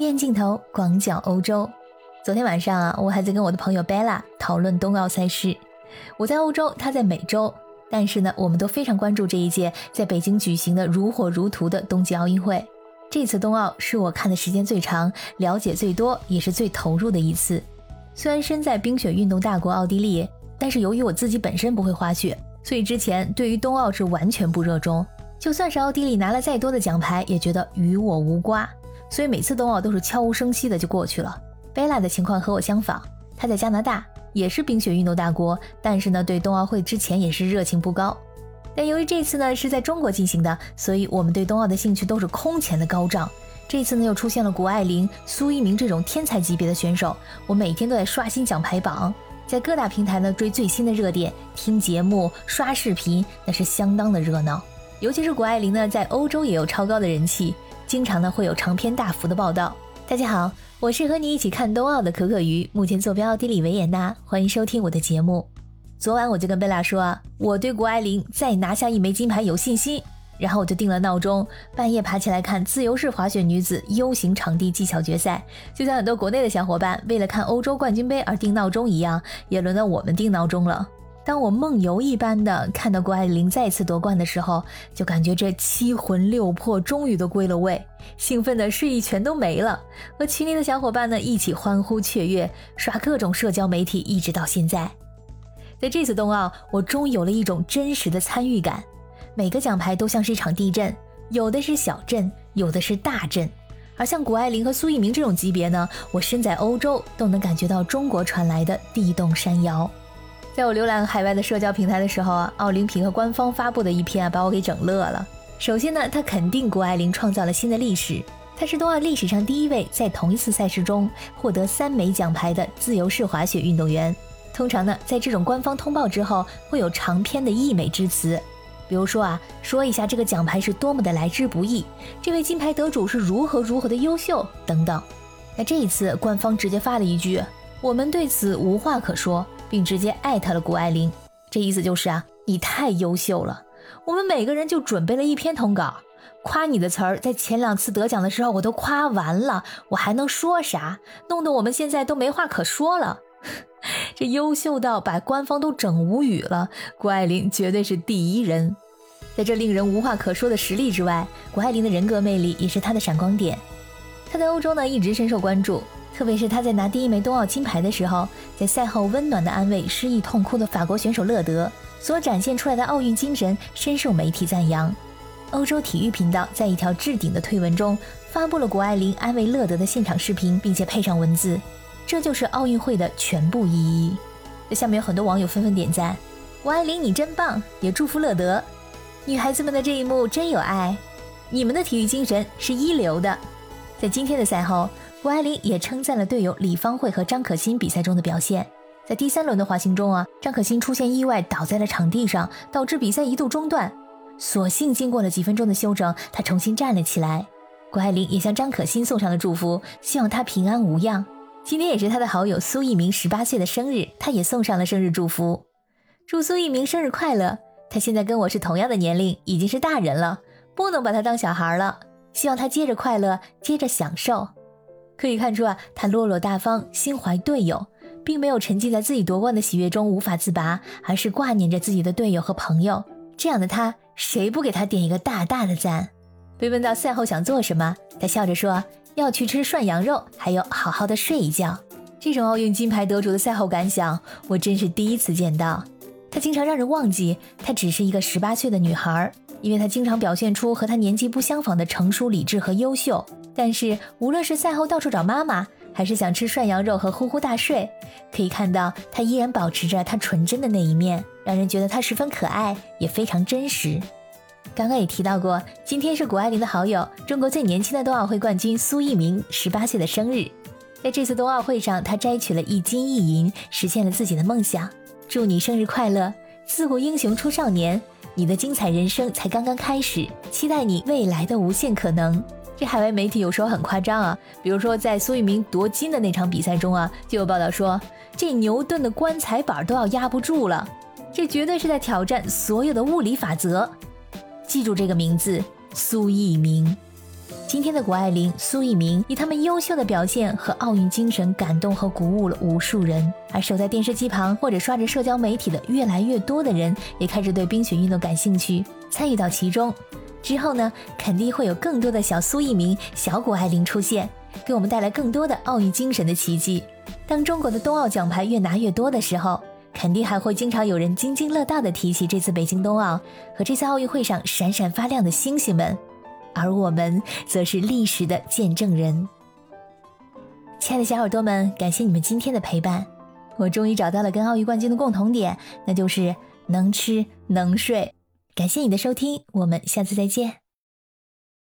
眼镜头广角欧洲。昨天晚上啊，我还在跟我的朋友 Bella 讨论冬奥赛事。我在欧洲，他在美洲，但是呢，我们都非常关注这一届在北京举行的如火如荼的冬季奥运会。这次冬奥是我看的时间最长、了解最多，也是最投入的一次。虽然身在冰雪运动大国奥地利，但是由于我自己本身不会滑雪，所以之前对于冬奥是完全不热衷。就算是奥地利拿了再多的奖牌，也觉得与我无关。所以每次冬奥都是悄无声息的就过去了。贝拉的情况和我相仿，她在加拿大，也是冰雪运动大国，但是呢，对冬奥会之前也是热情不高。但由于这次呢是在中国进行的，所以我们对冬奥的兴趣都是空前的高涨。这次呢又出现了谷爱凌、苏一鸣这种天才级别的选手，我每天都在刷新奖牌榜，在各大平台呢追最新的热点，听节目、刷视频，那是相当的热闹。尤其是谷爱凌呢，在欧洲也有超高的人气，经常呢会有长篇大幅的报道。大家好。我是和你一起看冬奥的可可鱼，目前坐标奥地利维也纳，欢迎收听我的节目。昨晚我就跟贝拉说啊，我对谷爱凌再拿下一枚金牌有信心，然后我就定了闹钟，半夜爬起来看自由式滑雪女子 U 型场地技巧决赛，就像很多国内的小伙伴为了看欧洲冠军杯而定闹钟一样，也轮到我们定闹钟了。当我梦游一般的看到谷爱凌再次夺冠的时候，就感觉这七魂六魄终于都归了位，兴奋的睡意全都没了。和群里的小伙伴呢一起欢呼雀跃，刷各种社交媒体，一直到现在。在这次冬奥，我终于有了一种真实的参与感。每个奖牌都像是一场地震，有的是小震，有的是大震。而像谷爱凌和苏翊鸣这种级别呢，我身在欧洲都能感觉到中国传来的地动山摇。在我浏览海外的社交平台的时候啊，奥林匹克官方发布的一篇啊，把我给整乐了。首先呢，他肯定谷爱凌创造了新的历史，她是冬奥历史上第一位在同一次赛事中获得三枚奖牌的自由式滑雪运动员。通常呢，在这种官方通报之后，会有长篇的溢美之词，比如说啊，说一下这个奖牌是多么的来之不易，这位金牌得主是如何如何的优秀等等。那这一次，官方直接发了一句：“我们对此无话可说。”并直接艾特了谷爱凌，这意思就是啊，你太优秀了，我们每个人就准备了一篇通稿，夸你的词儿，在前两次得奖的时候我都夸完了，我还能说啥？弄得我们现在都没话可说了，这优秀到把官方都整无语了。谷爱凌绝对是第一人，在这令人无话可说的实力之外，谷爱凌的人格魅力也是她的闪光点。她在欧洲呢一直深受关注。特别是他在拿第一枚冬奥金牌的时候，在赛后温暖的安慰失意痛哭的法国选手乐德，所展现出来的奥运精神深受媒体赞扬。欧洲体育频道在一条置顶的推文中发布了谷爱凌安慰乐德的现场视频，并且配上文字：“这就是奥运会的全部意义。”在下面有很多网友纷纷点赞：“谷爱凌你真棒！”也祝福乐德。女孩子们的这一幕真有爱，你们的体育精神是一流的。在今天的赛后。谷爱凌也称赞了队友李芳慧和张可欣比赛中的表现。在第三轮的滑行中啊，张可欣出现意外倒在了场地上，导致比赛一度中断。所幸经过了几分钟的休整，她重新站了起来。谷爱凌也向张可欣送上了祝福，希望她平安无恙。今天也是她的好友苏翊鸣十八岁的生日，他也送上了生日祝福，祝苏翊鸣生日快乐。他现在跟我是同样的年龄，已经是大人了，不能把他当小孩了。希望他接着快乐，接着享受。可以看出啊，他落落大方，心怀队友，并没有沉浸在自己夺冠的喜悦中无法自拔，而是挂念着自己的队友和朋友。这样的他，谁不给他点一个大大的赞？被问到赛后想做什么，他笑着说要去吃涮羊肉，还有好好的睡一觉。这种奥运金牌得主的赛后感想，我真是第一次见到。他经常让人忘记他只是一个十八岁的女孩，因为他经常表现出和他年纪不相仿的成熟、理智和优秀。但是，无论是赛后到处找妈妈，还是想吃涮羊肉和呼呼大睡，可以看到他依然保持着他纯真的那一面，让人觉得他十分可爱，也非常真实。刚刚也提到过，今天是谷爱凌的好友，中国最年轻的冬奥会冠军苏翊鸣十八岁的生日。在这次冬奥会上，他摘取了一金一银，实现了自己的梦想。祝你生日快乐！自古英雄出少年，你的精彩人生才刚刚开始，期待你未来的无限可能。这海外媒体有时候很夸张啊，比如说在苏翊鸣夺金的那场比赛中啊，就有报道说这牛顿的棺材板都要压不住了，这绝对是在挑战所有的物理法则。记住这个名字，苏翊鸣。今天的谷爱凌、苏翊鸣以他们优秀的表现和奥运精神感动和鼓舞了无数人，而守在电视机旁或者刷着社交媒体的越来越多的人，也开始对冰雪运动感兴趣，参与到其中。之后呢，肯定会有更多的小苏翊鸣、小谷爱凌出现，给我们带来更多的奥运精神的奇迹。当中国的冬奥奖牌越拿越多的时候，肯定还会经常有人津津乐道地提起这次北京冬奥和这次奥运会上闪闪发亮的星星们。而我们则是历史的见证人。亲爱的小耳朵们，感谢你们今天的陪伴。我终于找到了跟奥运冠军的共同点，那就是能吃能睡。感谢你的收听，我们下次再见。